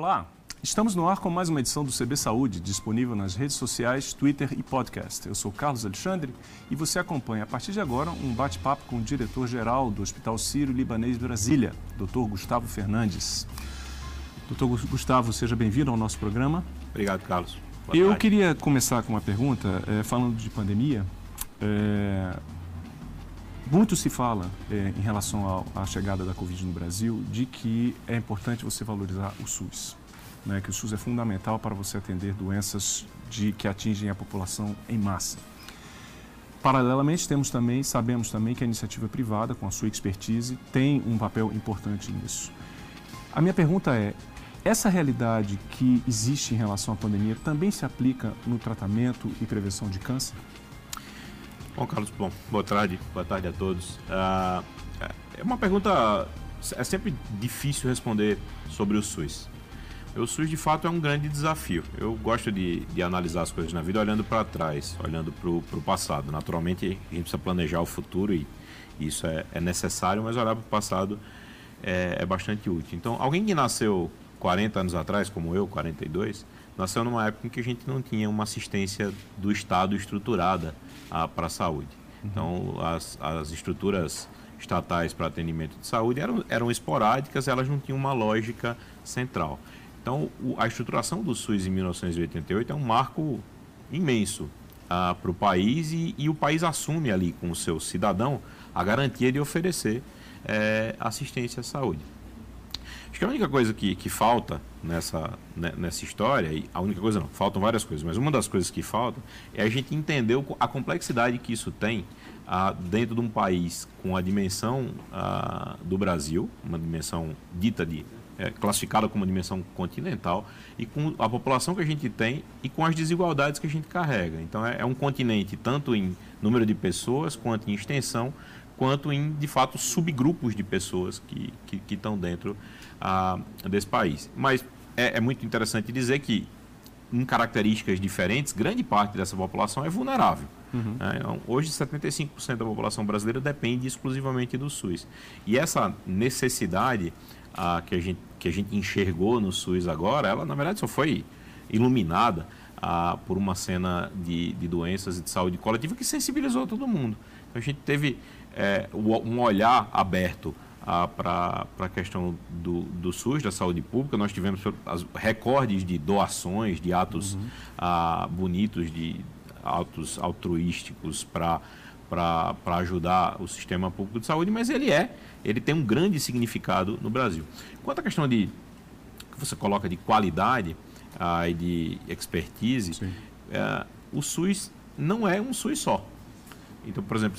Olá, estamos no ar com mais uma edição do CB Saúde, disponível nas redes sociais, Twitter e podcast. Eu sou Carlos Alexandre e você acompanha a partir de agora um bate-papo com o diretor-geral do Hospital Sírio-Libanês Brasília, Dr. Gustavo Fernandes. Doutor Gustavo, seja bem-vindo ao nosso programa. Obrigado, Carlos. Boa Eu tarde. queria começar com uma pergunta, eh, falando de pandemia. Eh, muito se fala eh, em relação à chegada da Covid no Brasil de que é importante você valorizar o SUS, né? que o SUS é fundamental para você atender doenças de que atingem a população em massa. Paralelamente, temos também, sabemos também que a iniciativa privada, com a sua expertise, tem um papel importante nisso. A minha pergunta é: essa realidade que existe em relação à pandemia também se aplica no tratamento e prevenção de câncer? Bom, Carlos, bom, boa tarde, boa tarde a todos. Ah, é uma pergunta, é sempre difícil responder sobre o SUS. O SUS, de fato, é um grande desafio. Eu gosto de, de analisar as coisas na vida olhando para trás, olhando para o passado. Naturalmente, a gente precisa planejar o futuro e isso é, é necessário, mas olhar para o passado é, é bastante útil. Então, alguém que nasceu 40 anos atrás, como eu, 42, nasceu numa época em que a gente não tinha uma assistência do Estado estruturada para a saúde. Então, as, as estruturas estatais para atendimento de saúde eram, eram esporádicas, elas não tinham uma lógica central. Então, a estruturação do SUS em 1988 é um marco imenso para o país e, e o país assume ali com o seu cidadão a garantia de oferecer eh, assistência à saúde. Acho que a única coisa que, que falta nessa, né, nessa história, a única coisa não, faltam várias coisas, mas uma das coisas que falta é a gente entender a complexidade que isso tem ah, dentro de um país com a dimensão ah, do Brasil, uma dimensão dita de é, classificada como uma dimensão continental e com a população que a gente tem e com as desigualdades que a gente carrega. Então é, é um continente tanto em número de pessoas quanto em extensão quanto em, de fato, subgrupos de pessoas que, que, que estão dentro ah, desse país. Mas é, é muito interessante dizer que, em características diferentes, grande parte dessa população é vulnerável. né? Então, hoje, 75% da população brasileira depende exclusivamente do SUS. E essa necessidade ah, que, a gente, que a gente enxergou no SUS agora, ela, na verdade, só foi iluminada ah, por uma cena de, de doenças e de saúde coletiva que sensibilizou todo mundo. Então, a gente teve o- um olhar aberto para a questão do, do SUS, da saúde pública. Nós tivemos as, recordes de doações, de atos ah, bonitos, de atos altruísticos para para ajudar o sistema público de saúde, mas ele é, ele tem um grande significado no Brasil. Quanto à questão de que você coloca de qualidade ah, e de expertise, eh, o SUS não é um SUS só. Então, por exemplo,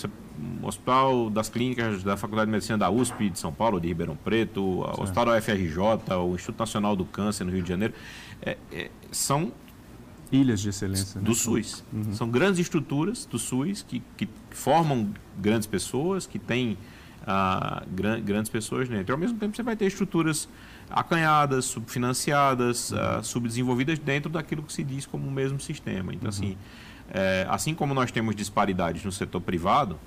o Hospital das Clínicas da Faculdade de Medicina da USP de São Paulo, de Ribeirão Preto, o Hospital da UFRJ, o Instituto Nacional do Câncer no Rio de Janeiro, eh, eh, são Ilhas de excelência. né? do SUS. São grandes estruturas do SUS que, que formam grandes pessoas, que têm ah, gran- grandes pessoas dentro. Ao mesmo tempo, você vai ter estruturas acanhadas, subfinanciadas, ah, subdesenvolvidas dentro daquilo que se diz como o mesmo sistema. Então, assim, eh, assim como nós temos disparidades no setor privado,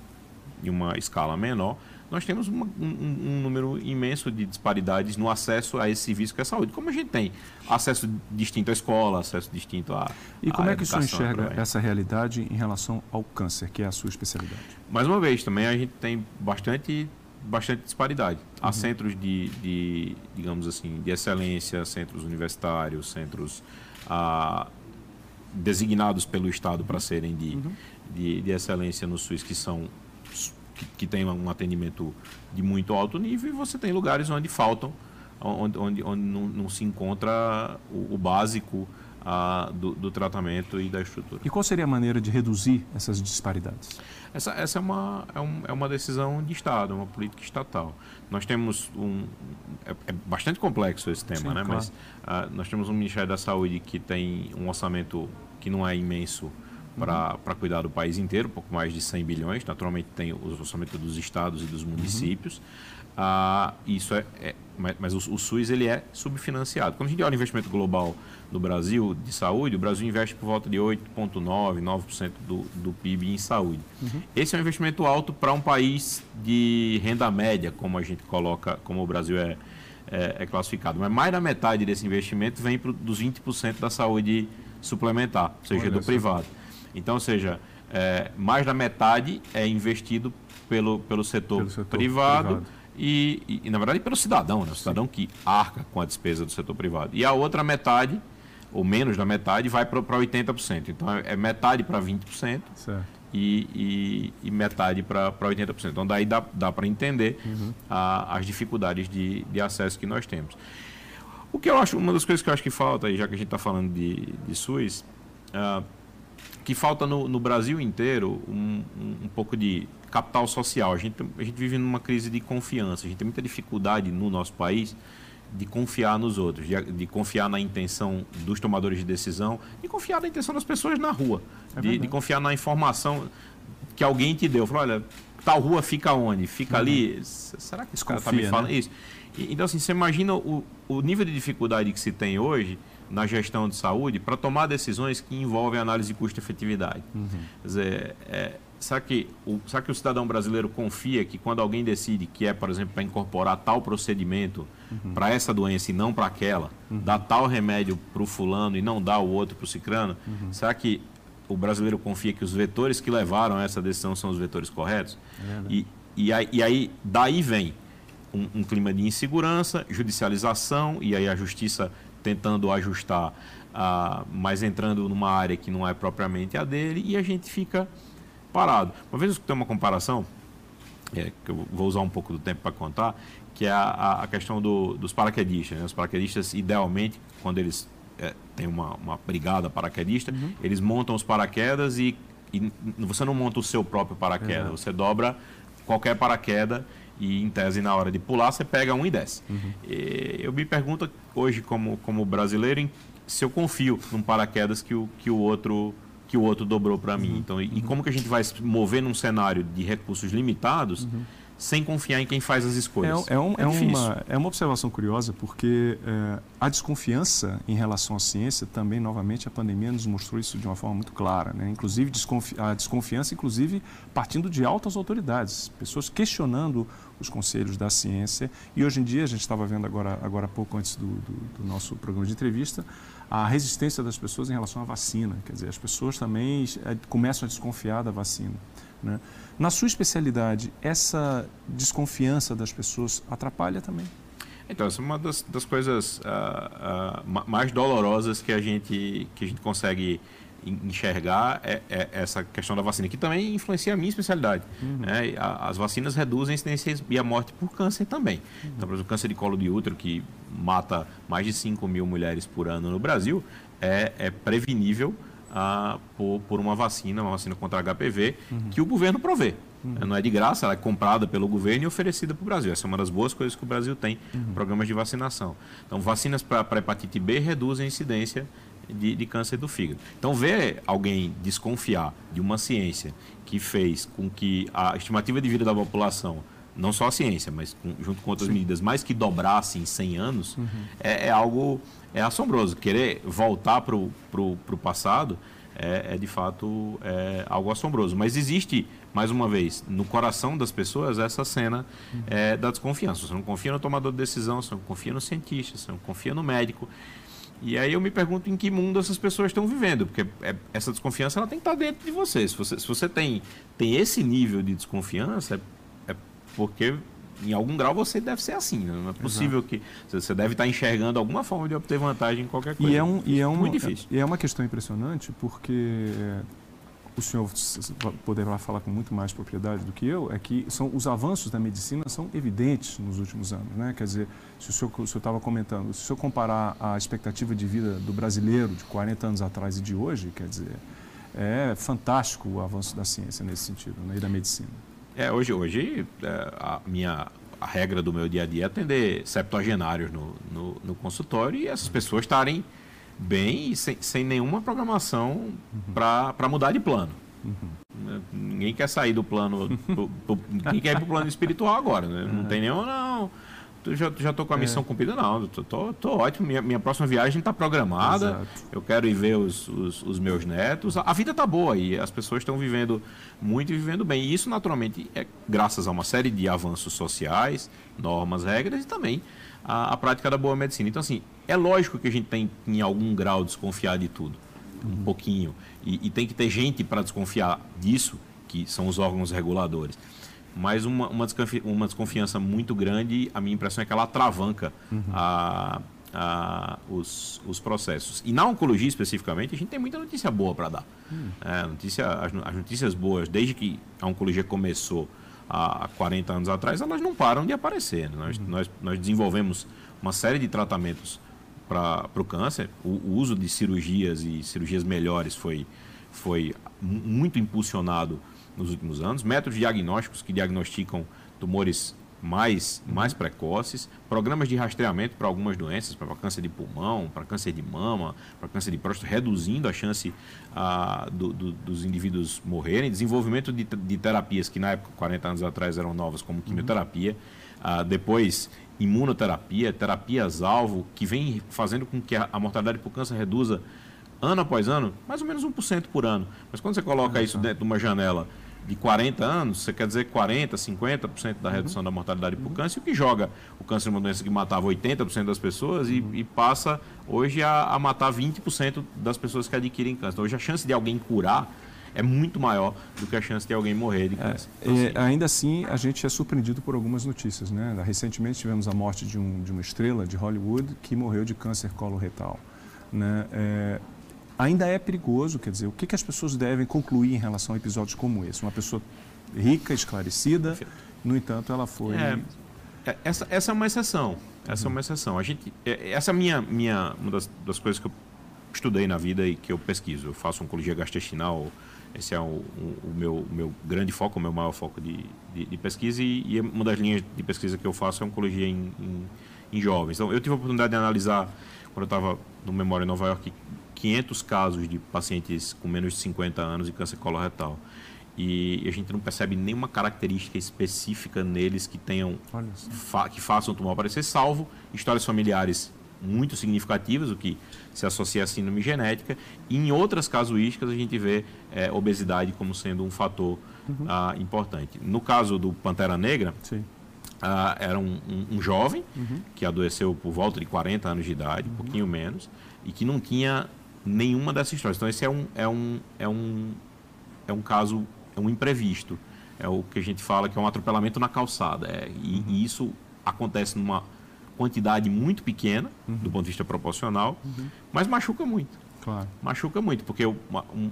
em uma escala menor, nós temos uma- um, um- número imenso de disparidades no acesso a esse serviço que é a saúde. Como a gente tem acesso distinto à escola, acesso distinto à E como à é que o senhor enxerga essa realidade em relação ao câncer, que é a sua especialidade? Mais uma vez, também a gente tem bastante, bastante disparidade. Há centros de, de, digamos assim, de excelência, centros universitários, centros ah, designados pelo Estado para serem de, de, de excelência no SUS, que são que, que tem um atendimento de muito alto nível, e você tem lugares onde faltam, onde, onde, onde não, não se encontra o, o básico ah, do, do tratamento e da estrutura. E qual seria a maneira de reduzir essas disparidades? Essa, essa é, uma, é, um- é uma decisão de Estado, é uma política estatal. Nós temos um. É, é bastante complexo esse tema, Sim, né? claro. Mas ah, nós temos um Ministério da Saúde que tem um orçamento que não é imenso para cuidar do país inteiro, pouco mais de 100 bilhões. Naturalmente tem o orçamento dos estados e dos municípios. Ah, isso é, é- mas, mas o, o SUS ele é subfinanciado. Quando a gente olha o investimento global do Brasil de saúde, o Brasil investe por volta de 8,9%, 9% do, do PIB em saúde. Esse é um investimento alto para um país de renda média, como a gente coloca, como o Brasil é, é, é classificado. Mas mais da metade desse investimento vem pro, dos 20% da saúde suplementar, ou seja, Olha do privado. Então, ou seja, é, mais da metade é investido pelo, pelo, setor, pelo setor privado, privado. E, e, e, na verdade, pelo cidadão, né? o cidadão Sim. que arca com a despesa do setor privado. E a outra metade, ou menos da metade, vai para 80%. Então, é, é metade para 20%. Certo e, e, e metade para 80%. Então, daí dá, dá para entender uhum. a, as dificuldades de, de acesso que nós temos. O que eu acho, uma das coisas que eu acho que falta, já que a gente está falando de, de SUS, uh, que falta no, no Brasil inteiro um, um, um, pouco de capital social. A gente, a gente vive numa crise de confiança, a gente tem muita dificuldade no nosso país de confiar nos outros, de, de, confiar na intenção dos tomadores de decisão, de confiar na intenção das pessoas na rua, é de, de, confiar na informação que alguém te deu. Falou, olha, tal rua fica onde? Fica uhum. ali? Será que esse cara está me falando né? isso? E, então, assim, você imagina o, o nível de dificuldade que se tem hoje na gestão de saúde para tomar decisões que envolvem análise de custo-efetividade. Uhum. Quer dizer, é, será, que o, será que o cidadão brasileiro confia que quando alguém decide que é, por exemplo, para incorporar tal procedimento uhum. para essa doença e não para aquela, uhum. dar tal remédio para o fulano e não dar o outro para o cicrano, uhum. será que o brasileiro confia que os vetores que levaram a essa decisão são os vetores corretos? É e, e, aí, e aí, daí vem um, um clima de insegurança, judicialização, e aí a justiça tentando ajustar, uh, mas entrando numa área que não é propriamente a dele, e a gente fica parado. Uma vez eu escutei uma comparação, é, que eu vou usar um pouco do tempo para contar, que é a, a questão do, dos paraquedistas. Né? Os paraquedistas, idealmente, quando eles é, têm uma, uma brigada paraquedista, uhum. eles montam os paraquedas e, e, você não monta o seu próprio paraquedas, uhum. você dobra qualquer paraquedas e, em tese, na hora de pular, você pega um e desce. Uhum. E eu me pergunto hoje, como, como brasileiro, se eu confio num paraquedas que o, que o outro que o outro dobrou para mim. Uhum. Então, e, e, como que a gente vai se mover num cenário de recursos limitados uhum sem confiar em quem faz as escolhas. É, é, um, é, é uma, é uma observação curiosa, porque é, a desconfiança em relação à ciência também, novamente, a pandemia nos mostrou isso de uma forma muito clara. Né? Inclusive, desconfi a desconfiança, inclusive, partindo de altas autoridades, pessoas questionando os conselhos da ciência. E hoje em dia, a gente estava vendo agora, agora há pouco antes do, do, do nosso programa de entrevista, a resistência das pessoas em relação à vacina. Quer dizer, as pessoas também é, começam a desconfiar da vacina. Né? Na sua especialidade, essa desconfiança das pessoas atrapalha também? Então, essa é uma das, das coisas uh, uh, mais dolorosas que a gente, que a gente consegue enxergar é, é, essa questão da vacina, que também influencia a minha especialidade. Uhum. Né? as vacinas reduzem a incidência e a morte por câncer também. Uhum. Então, por exemplo, o câncer de colo de útero, que mata mais de 5 mil mulheres por ano no Brasil, é, é prevenível ah, por, por, uma vacina, uma vacina contra HPV, uhum. que o governo provê. Uhum. Não é de graça, ela é comprada pelo governo e oferecida para o Brasil. Essa é uma das boas coisas que o Brasil tem, uhum. programas de vacinação. Então, vacinas para hepatite B reduzem a incidência de, de, câncer do fígado. Então, ver alguém desconfiar de uma ciência que fez com que a estimativa de vida da população, não só a ciência, mas com, junto com outras Sim. medidas, mais que dobrasse em 100 anos, uhum. é, é, algo é assombroso. Querer voltar para o passado é, é, de fato é, algo assombroso. Mas existe, mais uma vez, no coração das pessoas essa cena uhum. é, da desconfiança. Você não confia no tomador de decisão, você não confia no cientista, você não confia no médico. E aí eu me pergunto em que mundo essas pessoas estão vivendo, porque é, essa desconfiança ela tem que estar dentro de você. Se você, se você tem, tem esse nível de desconfiança, é, é porque em algum grau você deve ser assim. Né? Não é possível Exato. que você deve estar enxergando alguma forma de obter vantagem em qualquer coisa. E é, um, e é um, muito difícil. E é uma questão impressionante porque o senhor poderá falar com muito mais propriedade do que eu, é que são, os avanços da medicina são evidentes nos últimos anos. Né? Quer dizer, se o senhor estava comentando, se o senhor comparar a expectativa de vida do brasileiro de 40 anos atrás e de hoje, quer dizer, é fantástico o avanço da ciência nesse sentido né? e da medicina. É, hoje, hoje é, a minha a regra do meu dia a dia é atender septuagenários no, no, no consultório e essas pessoas estarem bem e sem, sem nenhuma programação uhum. para mudar de plano. Uhum. Ninguém quer sair do plano. pro, pro, ninguém quer ir para o plano espiritual agora. Né? Não tem nenhum, não. já, já tô com a missão é. cumprida, não. Tô, tô, tô, ótimo. Minha, minha próxima viagem está programada. Exato. Eu quero ir ver os, os, os meus netos. A, a, vida tá boa e as pessoas estão vivendo muito e vivendo bem. E isso, naturalmente, é graças a uma série de avanços sociais, normas, regras e também a, a prática da boa medicina. Então, assim, é lógico que a gente tem, em algum grau, desconfiar de tudo. Um uhum. pouquinho. E, e tem que ter gente para desconfiar disso, que são os órgãos reguladores mas uma, uma, desconfi uma, desconfiança muito grande, a minha impressão é que ela atravanca uhum. a, a, os, os, processos. E na oncologia especificamente, a gente tem muita notícia boa para dar. Uhum. É, notícia, as, as, notícias boas, desde que a oncologia começou há 40 anos atrás, elas não param de aparecer. Nós, uhum. nós, nós desenvolvemos uma série de tratamentos para o câncer. O, o, uso de cirurgias e cirurgias melhores foi, foi muito impulsionado nos últimos anos, métodos diagnósticos que diagnosticam tumores mais, mais precoces, programas de rastreamento para algumas doenças, para câncer de pulmão, para câncer de mama, para câncer de próstata, reduzindo a chance ah, do, do, dos indivíduos morrerem, desenvolvimento de, de, terapias que na época, 40 anos atrás, eram novas, como quimioterapia, uhum. ah, depois imunoterapia, terapias-alvo, que vem fazendo com que a, a mortalidade por câncer reduza ano após ano, mais ou menos 1% por ano. Mas quando você coloca isso dentro de uma janela de 40 anos, você quer dizer 40, 50% da redução uhum. da mortalidade por câncer, o que joga o câncer é uma doença que matava 80% das pessoas e, e passa hoje a, a matar 20% das pessoas que adquirem câncer. Então, hoje a chance de alguém curar é muito maior do que a chance de alguém morrer de câncer. É, então, assim, ainda assim, a gente é surpreendido por algumas notícias. Né? Recentemente tivemos a morte de, um, de uma estrela de Hollywood que morreu de câncer coloretal. Né? É, ainda é perigoso, quer dizer, o que, que as pessoas devem concluir em relação a episódios como esse? Uma pessoa rica, esclarecida, no entanto, ela foi... É, é essa, essa é uma exceção, essa uhum. é uma exceção. A gente, é, essa é minha, minha, uma das, das coisas que eu estudei na vida e que eu pesquiso. Eu faço oncologia gastrointestinal, esse é o, o, o, meu, o meu grande foco, o meu maior foco de, de, de pesquisa e, e, uma das linhas de pesquisa que eu faço é oncologia em, em, em jovens. Então, eu tive a oportunidade de analisar, quando eu estava no Memória em Nova York, 500 casos de pacientes com menos de 50 anos de câncer coloretal. E a gente não percebe nenhuma característica específica neles que tenham fa que façam o tumor aparecer, salvo histórias familiares muito significativas, o que se associa à síndrome genética. E em outras casuísticas a gente vê é, obesidade como sendo um fator uhum. ah, importante. No caso do Pantera Negra, ah, era um, um, um jovem uhum. que adoeceu por volta de 40 anos de idade, uhum. um pouquinho menos, e que não tinha nenhuma dessas histórias. Então esse é um, é um, é um, é um caso, é um imprevisto. É o que a gente fala que é um atropelamento na calçada. É, e, uhum. e, isso acontece numa quantidade muito pequena, do ponto de vista proporcional, mas machuca muito. Claro. Machuca muito, porque uma, um,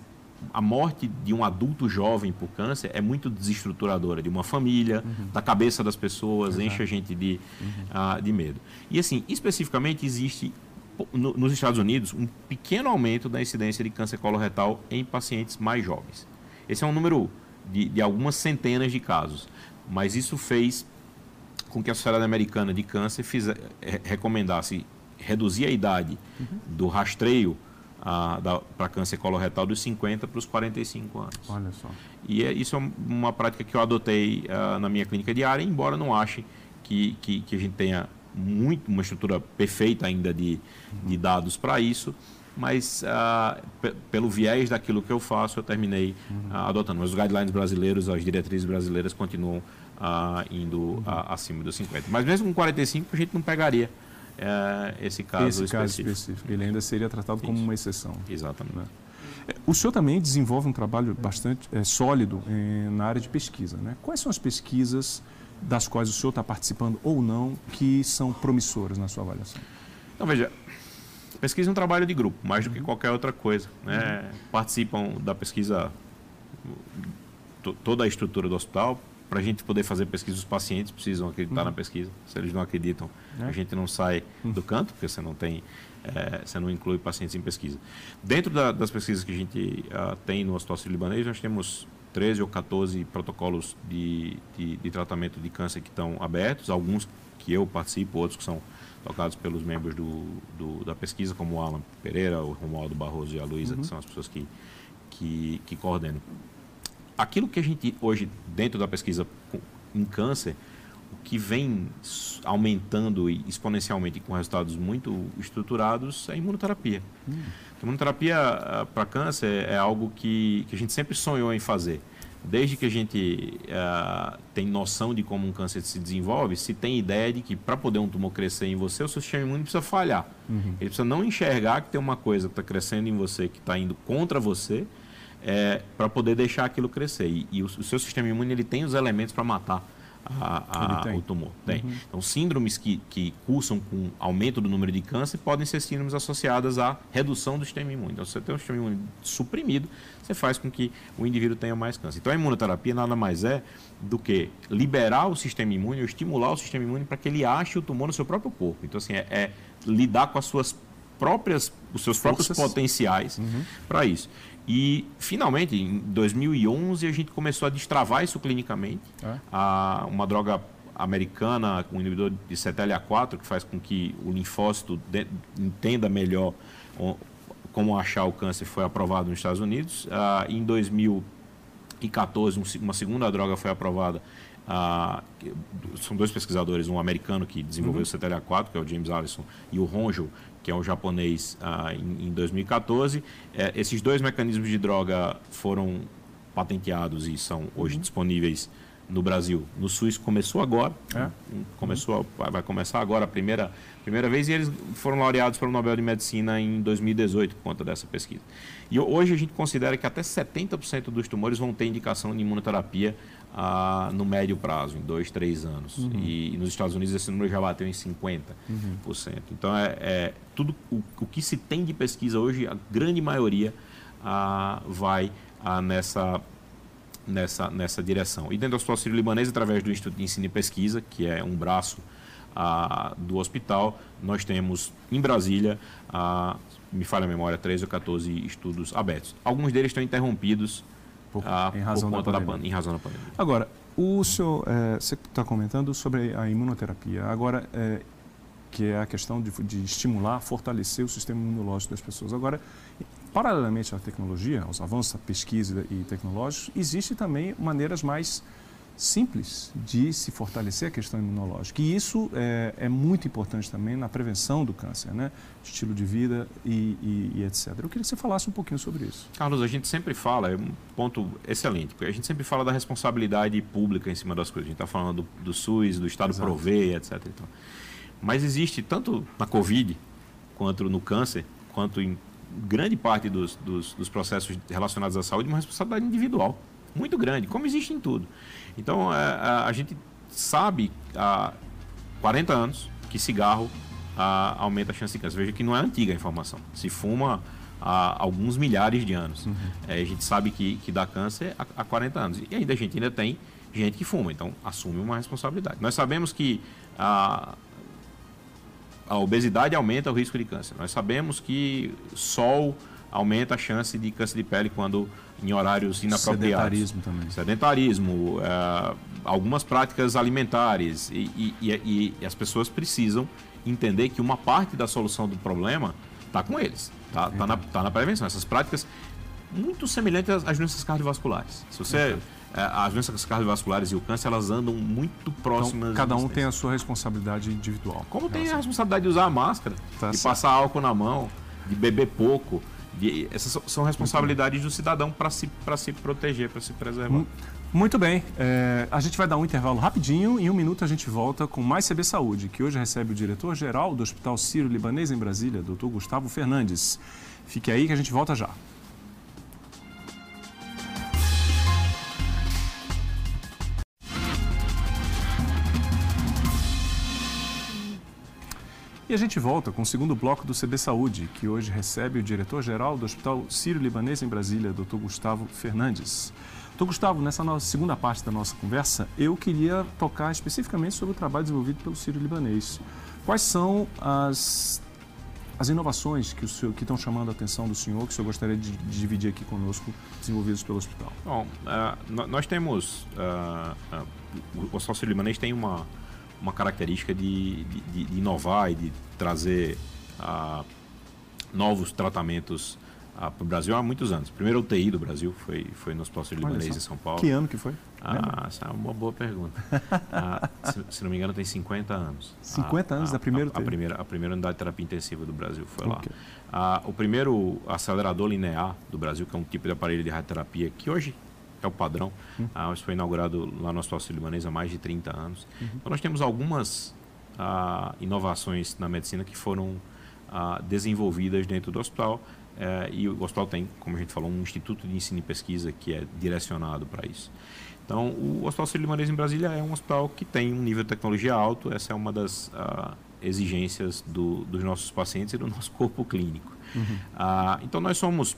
a morte de um adulto jovem por câncer é muito desestruturadora de uma família, uhum. da cabeça das pessoas, Exato. enche a gente de, uh, de medo. E assim, especificamente existe no, nos Estados Unidos um pequeno aumento da incidência de câncer coloretal em pacientes mais jovens. Esse é um número de, de algumas centenas de casos, mas isso fez com que a Sociedade Americana de Câncer fiz, recomendasse reduzir a idade uhum. do rastreio para câncer coloretal dos 50 para os 45 anos. Olha só. E é, isso é uma prática que eu adotei uh, na minha clínica diária, embora não ache que, que, que a gente tenha muito, uma estrutura perfeita ainda de, de dados para isso, mas uh, pelo viés daquilo que eu faço, eu terminei uh, adotando. Mas os guidelines brasileiros, as diretrizes brasileiras continuam indo uhum. acima dos 50. Mas mesmo com 45, a gente não pegaria eh, esse caso esse específico. Caso específico. Ele ainda seria tratado isso. como uma exceção. Exatamente. Né? É, o senhor também desenvolve um trabalho bastante é, sólido eh, na área de pesquisa. Né? Quais são as pesquisas das quais o senhor está participando ou não que são promissoras na sua avaliação? Então, veja, pesquisa é um trabalho de grupo, mais do que qualquer outra coisa. Né? Uhum. Participam da pesquisa toda a estrutura do hospital. Para a gente poder fazer pesquisa, os pacientes precisam acreditar uhum. na pesquisa. Se eles não acreditam, é. a gente não sai uhum. do canto, porque você não tem, é, você não inclui pacientes em pesquisa. Dentro da, das pesquisas que a gente uh, tem no Hospital Sírio-Libanês, nós temos 13 ou 14 protocolos de, de, de, tratamento de câncer que estão abertos, alguns que eu participo, outros que são tocados pelos membros do, do da pesquisa, como o Alan Pereira, o Romualdo Barroso e a Luísa, uhum. que são as pessoas que, que, que coordenam. Aquilo que a gente hoje, dentro da pesquisa em câncer, que vem aumentando exponencialmente com resultados muito estruturados é a imunoterapia. Hum. A imunoterapia ah, para câncer é algo que, que a gente sempre sonhou em fazer. Desde que a gente uh, tem noção de como um câncer se desenvolve, se tem ideia de que para poder um tumor crescer em você, o seu sistema imune precisa falhar. Uhum. Ele precisa não enxergar que tem uma coisa que está crescendo em você, que está indo contra você, é, para poder deixar aquilo crescer. E, e o, o, seu sistema imune ele tem os elementos para matar a, a, o tumor. Tem. Uhum. Então, síndromes que, que cursam com aumento do número de câncer podem ser síndromes associadas à redução do sistema imune. Então, se você tem um sistema imune suprimido, você faz com que o indivíduo tenha mais câncer. Então, a imunoterapia nada mais é do que liberar o sistema imune ou estimular o sistema imune para que ele ache o tumor no seu próprio corpo. Então, assim, é, é lidar com as suas próprias, os seus próprios potenciais uhum. para isso. E, finalmente, em 2011, a gente começou a destravar isso clinicamente. É. A, uma droga americana, um inibidor de CTLA4, que faz com que o linfócito de, entenda melhor o, como achar o câncer, foi aprovado nos Estados Unidos. Ah, em 2014, um, uma segunda droga foi aprovada. Ah, são dois pesquisadores, um americano que desenvolveu uhum. o CTLA4, que é o James Allison, e o Ronjo, que é um japonês, ah, em, em, 2014. É, esses dois mecanismos de droga foram patenteados e são hoje uhum. disponíveis no Brasil. No SUS começou agora, é? começou, uhum. vai começar agora a primeira, primeira vez e eles foram laureados pelo Nobel de Medicina em 2018 por conta dessa pesquisa. E hoje a gente considera que até 70% dos tumores vão ter indicação de imunoterapia ah, no médio prazo, em dois, três anos. Uhum. E, e, nos Estados Unidos esse número já bateu em 50%. Uhum. Então, é, é tudo o, o, que se tem de pesquisa hoje, a grande maioria ah, vai ah, nessa, nessa, nessa direção. E dentro do Hospital Sírio-Libanês, através do Instituto de Ensino e Pesquisa, que é um braço ah, do hospital, nós temos em Brasília, ah, me falha a memória, 13 ou 14 estudos abertos. Alguns deles estão interrompidos por, ah, em razão por da, pandemia. Da, em razão da pandemia. Agora, o senhor, é, você está comentando sobre a imunoterapia. Agora, é, que é a questão de, de, estimular, fortalecer o sistema imunológico das pessoas. Agora, paralelamente à tecnologia, aos avanços da pesquisa e tecnológicos, existe também maneiras mais simples de se fortalecer a questão imunológica. E isso é, é muito importante também na prevenção do câncer, né? Estilo de vida e, e, e, etc. Eu queria que você falasse um pouquinho sobre isso. Carlos, a gente sempre fala, é um ponto excelente, porque a gente sempre fala da responsabilidade pública em cima das coisas. A gente está falando do, do, SUS, do Estado Exato. prover, etc. Então, mas existe, tanto na Covid, quanto no câncer, quanto em grande parte dos, dos, dos processos relacionados à saúde, uma responsabilidade individual muito grande, como existe em tudo. Então, a, é, a, a gente sabe há 40 anos que cigarro a, aumenta a chance de câncer. Veja que não é antiga a informação. Se fuma há alguns milhares de anos. Uhum. É, a gente sabe que, que dá câncer há, há 40 anos. E ainda a gente ainda tem gente que fuma, então assume uma responsabilidade. Nós sabemos que a, a obesidade aumenta o risco de câncer. Nós sabemos que sol aumenta a chance de câncer de pele quando em horários inapropriados. Sedentarismo também. Sedentarismo, é, algumas práticas alimentares e, e, e, as pessoas precisam entender que uma parte da solução do problema está com eles, está tá na, tá na prevenção. Essas práticas muito semelhantes às, doenças cardiovasculares. Se você é, as doenças cardiovasculares e o câncer elas andam muito próximas. Então, cada um tem a sua responsabilidade individual. Como tem a responsabilidade de usar a máscara, tá de certo. passar álcool na mão, de beber pouco, de, essas são responsabilidades do cidadão para se, se proteger, para se preservar. Hum, muito bem. É, a gente vai dar um intervalo rapidinho. Em um minuto a gente volta com mais CB Saúde, que hoje recebe o diretor-geral do Hospital Sírio-Libanês em Brasília, Dr. Gustavo Fernandes. Fique aí que a gente volta já. E a gente volta com o segundo bloco do CB Saúde, que hoje recebe o diretor-geral do Hospital Sírio-Libanês em Brasília, Dr. Gustavo Fernandes. Dr. Gustavo, nessa nossa segunda parte da nossa conversa, eu queria tocar especificamente sobre o trabalho desenvolvido pelo Sírio-Libanês. Quais são as, as inovações que, o senhor, que estão chamando a atenção do senhor, que o senhor gostaria de, de dividir aqui conosco, desenvolvidos pelo hospital? Bom, uh, nós temos. Uh, uh, o Hospital Sírio-Libanês tem uma uma característica de, de, de inovar e de trazer uh, novos tratamentos para o Brasil há muitos anos. Primeiro UTI do Brasil foi, foi no Hospital Sírio-Libanês em São Paulo. Que ano que foi? Ah, essa é uma boa pergunta. ah, se, se, não me engano, tem 50 anos. 50 a, anos da primeira a, a, primeira A primeira unidade de terapia intensiva do Brasil foi okay. lá. Ah, o primeiro acelerador linear do Brasil, que é um tipo de aparelho de radioterapia que hoje é o padrão, uhum. ah, isso foi inaugurado lá no Hospital Sírio-Libanês há mais de 30 anos. Uhum. Então, nós temos algumas ah, inovações na medicina que foram ah, desenvolvidas dentro do hospital é, e o hospital tem, como a gente falou, um instituto de ensino e pesquisa que é direcionado para isso. Então, o Hospital Sírio-Libanês em Brasília é um hospital que tem um nível de tecnologia alto. Essa é uma das uh, exigências do, dos nossos pacientes e do nosso corpo clínico. Uhum. Uh, então, nós somos,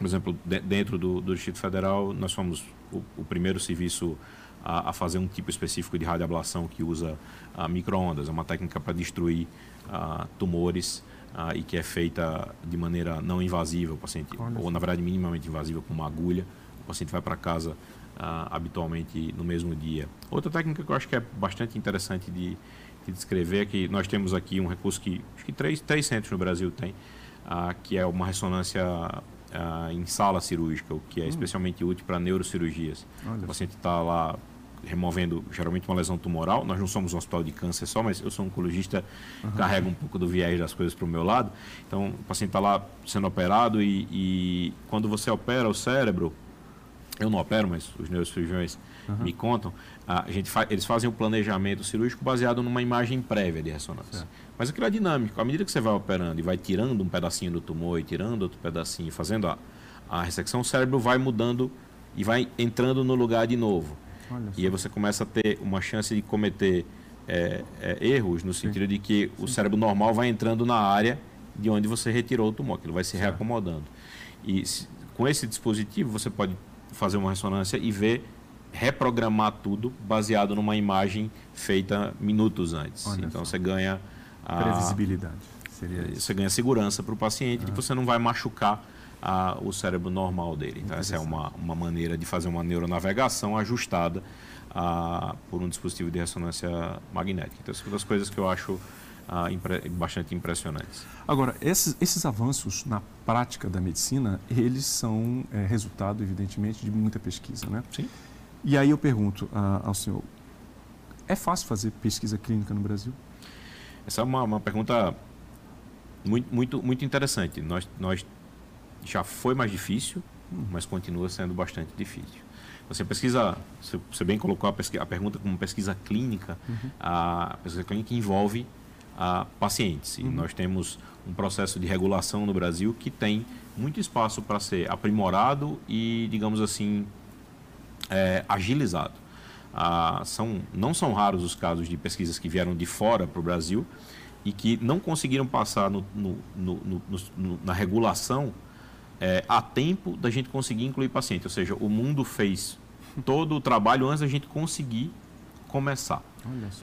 por exemplo, de, dentro do, do, Distrito Federal, nós somos o, o primeiro serviço a, a, fazer um tipo específico de radioablação que usa uh, microondas. É uma técnica para destruir tumores ah, e que é feita de maneira não invasiva, o paciente, ou na verdade minimamente invasiva, com uma agulha. O paciente vai para casa ah, habitualmente no mesmo dia. Outra técnica que eu acho que é bastante interessante de, de descrever é que nós temos aqui um recurso que acho que três, três centros no Brasil tem, ah, que é uma ressonância ah, em sala cirúrgica, o que é hum. especialmente útil para neurocirurgias. Olha. O paciente está lá removendo geralmente uma lesão tumoral. Nós não somos um hospital de câncer só, mas eu sou oncologista, uhum. carrego um pouco do viés das coisas para o meu lado. Então, o paciente está lá sendo operado e, e, quando você opera o cérebro, eu não opero, mas os neurocirurgiões uhum. me contam, a gente fa eles fazem o um planejamento cirúrgico baseado numa imagem prévia de ressonância. Mas aquilo é dinâmico. À medida que você vai operando e vai tirando um pedacinho do tumor e tirando outro pedacinho, fazendo a, a ressecção, o cérebro vai mudando e vai entrando no lugar de novo. E aí você começa a ter uma chance de cometer é, é, erros no sentido Sim. de que Sim. o cérebro normal vai entrando na área de onde você retirou o tumor, aquilo vai se reacomodando. E se, com esse dispositivo você pode fazer uma ressonância e ver reprogramar tudo baseado numa imagem feita minutos antes. Olha então só. você ganha a, previsibilidade. Seria isso. Você ganha segurança para o paciente de que você não vai machucar a, o cérebro normal dele. Então, essa é uma, uma maneira de fazer uma neuronavegação ajustada a, por um dispositivo de ressonância magnética. Então, são das coisas que eu acho impre, bastante impressionantes. Agora, esses, esses avanços na prática da medicina, eles são é, resultado, evidentemente, de muita pesquisa, né? Sim. E aí eu pergunto ao senhor, é fácil fazer pesquisa clínica no Brasil? Essa é uma, uma pergunta muito, muito, muito interessante. Nós, nós já foi mais difícil, mas continua sendo bastante difícil. Você pesquisa, você bem colocou a, pesquisa, a pergunta como pesquisa clínica, uhum. a pesquisa clínica envolve a pacientes. E uhum. nós temos um processo de regulação no Brasil que tem muito espaço para ser aprimorado e, digamos assim, é, agilizado. Ah, são, não são raros os casos de pesquisas que vieram de fora para o Brasil e que não conseguiram passar no, no, no, na regulação é, a tempo da gente conseguir incluir paciente. Ou seja, o mundo fez todo o trabalho antes da gente conseguir começar.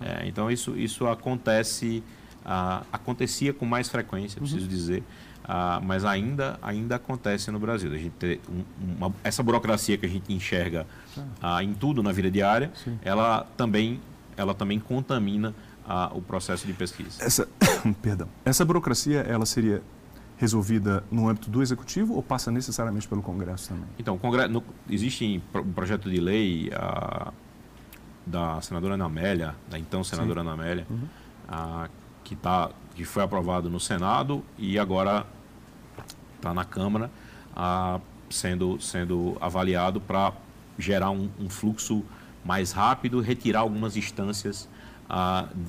É, então isso, isso acontece, uh, acontecia com mais frequência, preciso uhum. dizer, uh, mas ainda, ainda acontece no Brasil. A gente ter um, uma, essa burocracia que a gente enxerga uh, em tudo na vida diária, Sim. ela também, ela também contamina o processo de pesquisa. Essa, perdão, essa burocracia ela seria resolvida no âmbito do executivo ou passa necessariamente pelo Congresso também? Então, o Congresso, no, existe um projeto de lei a, da senadora Ana Amélia, da então senadora Sim. Ana Amélia, uhum. a, que, tá, que foi aprovado no Senado e agora está na Câmara a, sendo, sendo avaliado para gerar um, um, fluxo mais rápido, retirar algumas instâncias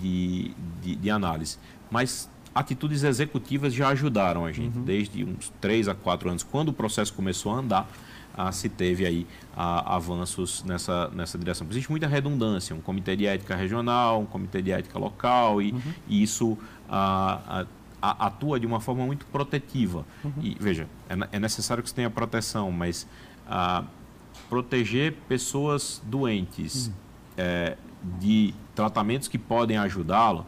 de, de, de análise. Mas atitudes executivas já ajudaram a gente, uhum. desde uns 3 a 4 anos, quando o processo começou a andar, ah, se teve aí ah, avanços nessa, nessa direção. Existe muita redundância, um comitê de ética regional, um comitê de ética local, e, uhum. e isso ah, atua de uma forma muito protetiva. Uhum. E veja, é, é, necessário que você tenha proteção, mas proteger pessoas doentes é, de tratamentos que podem ajudá-lo,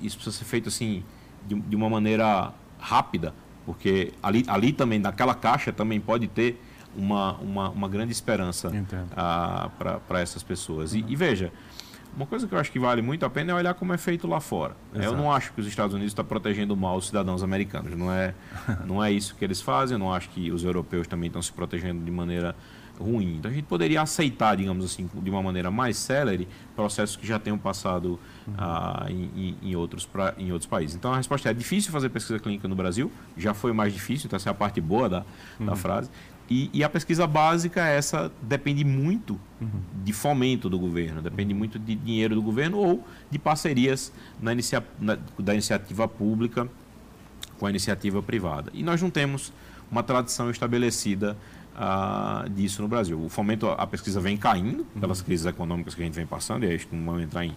isso precisa ser feito assim de, de uma maneira rápida, porque ali, ali também, naquela caixa, também pode ter uma, uma, uma grande esperança ah, para essas pessoas. Uhum. E, e, veja, Uma coisa que eu acho que vale muito a pena é olhar como é feito lá fora. Exato. Eu não acho que os Estados Unidos estão protegendo mal os cidadãos americanos. Não é, não é isso que eles fazem. Eu não acho que os europeus também estão se protegendo de maneira ruim. Então a gente poderia aceitar, digamos assim, de uma maneira mais célere, processos que já tenham passado uhum. ah, em, em, outros pra, em outros países. Então a resposta é, é difícil fazer pesquisa clínica no Brasil, já foi mais difícil, então essa é a parte boa da, uhum. da frase. E, e, a pesquisa básica, essa depende muito uhum. de fomento do governo, depende muito de dinheiro do governo ou de parcerias na inicia, na, da iniciativa pública com a iniciativa privada. E nós não temos uma tradição estabelecida uh, disso no Brasil. O fomento, a pesquisa vem caindo uhum. pelas crises econômicas que a gente vem passando, e aí não vamos entrar em,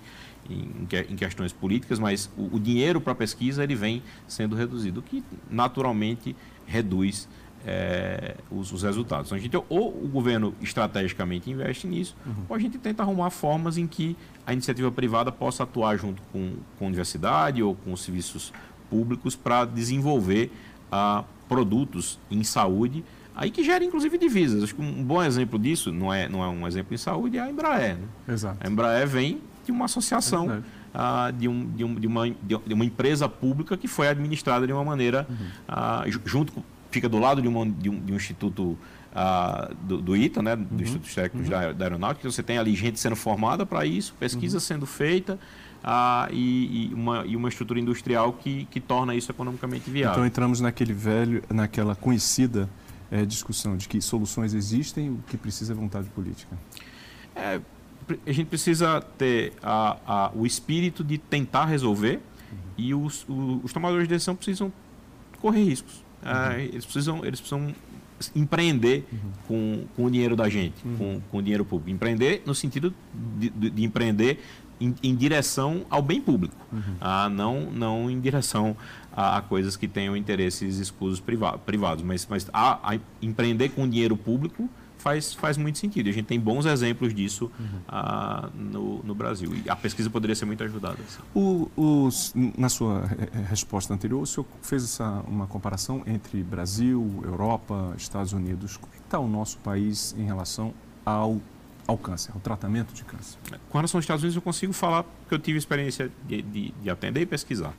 em, em questões políticas, mas o, o dinheiro para a pesquisa ele vem sendo reduzido, o que naturalmente reduz é, os, os, resultados. Então, gente, ou o governo estrategicamente investe nisso, uhum. ou a gente tenta arrumar formas em que a iniciativa privada possa atuar junto com, com a universidade ou com os serviços públicos para desenvolver ah, produtos em saúde, aí que gera inclusive divisas. Acho que um bom exemplo disso, não é, não é um exemplo em saúde, é a Embraer. Né? Exato. A Embraer vem de uma associação. É ah, de, um, de, um, de, uma, de uma empresa pública que foi administrada de uma maneira uhum. ah, junto com, fica do lado de, uma, de, um, de um instituto uh, do, do, ITA, né, do uhum. Instituto Técnicos uhum. da, da, Aeronáutica, você tem ali gente sendo formada para isso, pesquisa uhum. sendo feita uh, e, e, uma, e uma estrutura industrial que, que torna isso economicamente viável. Então entramos naquele velho, naquela conhecida é, discussão de que soluções existem, o que precisa é vontade política. É, a gente precisa ter a, a, o espírito de tentar resolver uhum. e os, os, os tomadores de decisão precisam correr riscos. Uhum. eles, precisam, eles precisam empreender uhum. com, com o dinheiro da gente, uhum. com, com o dinheiro público. Empreender no sentido de, de, de empreender em, em, direção ao bem público, uhum. ah, não, não em direção a, a, coisas que tenham interesses escusos privados, mas, mas a, a empreender com dinheiro público faz, faz muito sentido. A gente tem bons exemplos disso uhum. uh, no, no Brasil. E a pesquisa poderia ser muito ajudada. Assim. O, os, na sua resposta anterior, o senhor fez essa, uma comparação entre Brasil, Europa, Estados Unidos. Como é está o nosso país em relação ao, ao câncer, ao tratamento de câncer? Com relação aos Estados Unidos, eu consigo falar porque eu tive experiência de, de, de atender e pesquisar.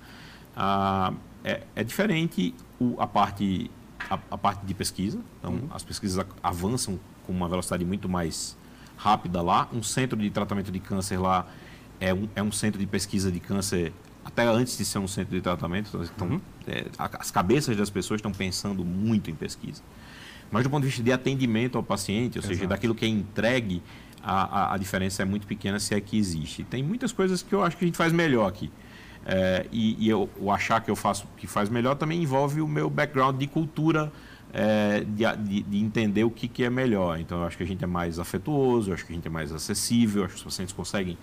Uh, é, é diferente o, a parte a, a, parte de pesquisa. Então, uhum. as pesquisas avançam com uma velocidade muito mais rápida lá. Um centro de tratamento de câncer lá é um, é um centro de pesquisa de câncer até antes de ser um centro de tratamento. Então, uhum. é, as cabeças das pessoas estão pensando muito em pesquisa. Mas do ponto de vista de atendimento ao paciente, ou Exato. seja, daquilo que é entregue, a, a, a, diferença é muito pequena se é que existe. Tem muitas coisas que eu acho que a gente faz melhor aqui. É, e, e eu, o achar que eu faço que faz melhor também envolve o meu background de cultura é, de, de, de, entender o que, que é melhor. Então, eu acho que a gente é mais afetuoso, eu acho que a gente é mais acessível, acho que os pacientes conseguem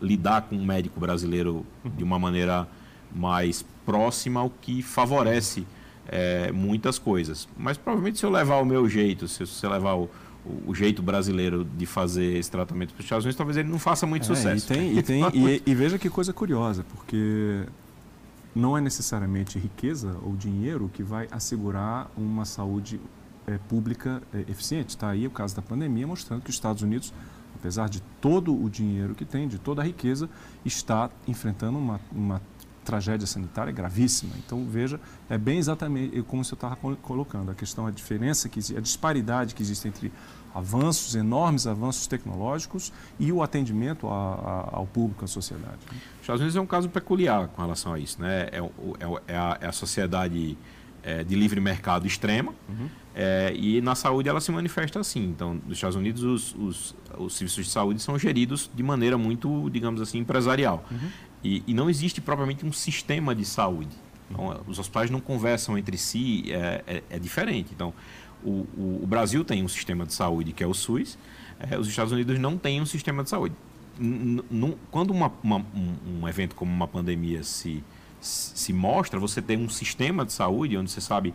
lidar com um médico brasileiro de uma maneira mais próxima, o que favorece é, muitas coisas. Mas provavelmente se eu levar o meu jeito, se você levar o, o, jeito brasileiro de fazer esse tratamento para os Estados Unidos, talvez ele não faça muito é, sucesso. E, tem, e, tem, e, e veja que coisa curiosa, porque não é necessariamente riqueza ou dinheiro que vai assegurar uma saúde é, pública é, eficiente. Está aí o caso da pandemia mostrando que os Estados Unidos, apesar de todo o dinheiro que tem, de toda a riqueza, está enfrentando uma, uma tragédia sanitária gravíssima. Então, veja, é bem exatamente como você estava colocando, a questão, a diferença, que, a disparidade que existe entre avanços, enormes avanços tecnológicos e o atendimento a, a, ao público, à sociedade. Né? Os Estados Unidos é um caso peculiar com relação a isso. Né? É, é, é, a, é a, sociedade é, de livre mercado extrema uhum. É, e na saúde ela se manifesta assim. Então, nos Estados Unidos, os, os, os, serviços de saúde são geridos de maneira muito, digamos assim, empresarial. Uhum. E, e, não existe propriamente um sistema de saúde. Então, uhum. os hospitais não conversam entre si, é, é, é diferente. Então, o, o, o, Brasil tem um sistema de saúde que é o SUS, é, os Estados Unidos não têm um sistema de saúde. N quando uma, uma, um, um, evento como uma pandemia se, se mostra, você tem um sistema de saúde onde você sabe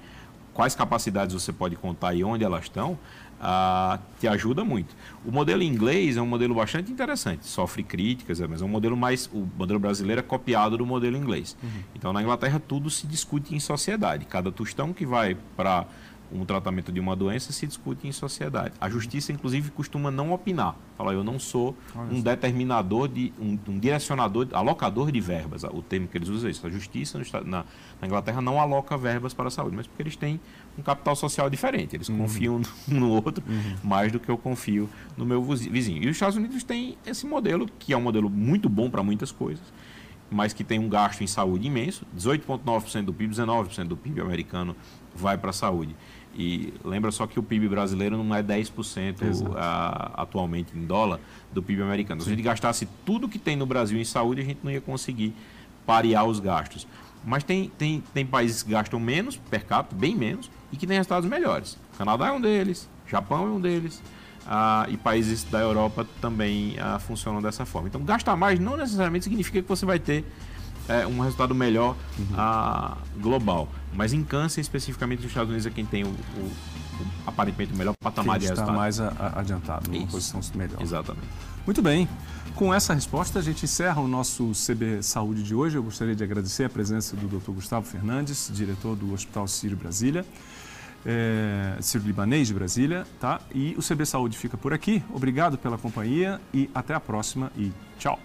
quais capacidades você pode contar e onde elas estão, ah, te ajuda muito. O modelo inglês é um modelo bastante interessante, sofre críticas, mas é um modelo mais. O modelo brasileiro é copiado do modelo inglês. Uhum. Então, na Inglaterra, tudo se discute em sociedade. Cada tostão que vai para um tratamento de uma doença se discute em sociedade. A justiça, inclusive, costuma não opinar. Fala, eu não sou um determinador, de, um, um, direcionador, alocador de verbas. O termo que eles usam é isso. A justiça na, na, Inglaterra não aloca verbas para a saúde, mas porque eles têm um capital social diferente. Eles uhum. confiam um no outro uhum. mais do que eu confio no meu vizinho. E os Estados Unidos têm esse modelo, que é um modelo muito bom para muitas coisas, mas que tem um gasto em saúde imenso. 18,9% do PIB, 19% do PIB americano vai para a saúde. E lembra só que o PIB brasileiro não é 10% a, atualmente em dólar do PIB americano. Se a gente gastasse tudo que tem no Brasil em saúde, a gente não ia conseguir parear os gastos. Mas tem, tem, tem países que gastam menos per capita, bem menos, e que têm resultados melhores. O Canadá é um deles, Japão é um deles, ah, e países da Europa também ah, funcionam dessa forma. Então, gastar mais não necessariamente significa que você vai ter é, um resultado melhor uhum. a, global. Mas em câncer, especificamente nos Estados Unidos, é quem tem o, o, o aparentemente o melhor patamar quem de resultado. está mais adiantado, numa posição melhor. Exatamente. Muito bem. Com essa resposta, a gente encerra o nosso CB Saúde de hoje. Eu gostaria de agradecer a presença do Dr. Gustavo Fernandes, diretor do Hospital Sírio Brasília, é, Sírio Libanês de Brasília, tá? E o CB Saúde fica por aqui. Obrigado pela companhia e até a próxima e tchau.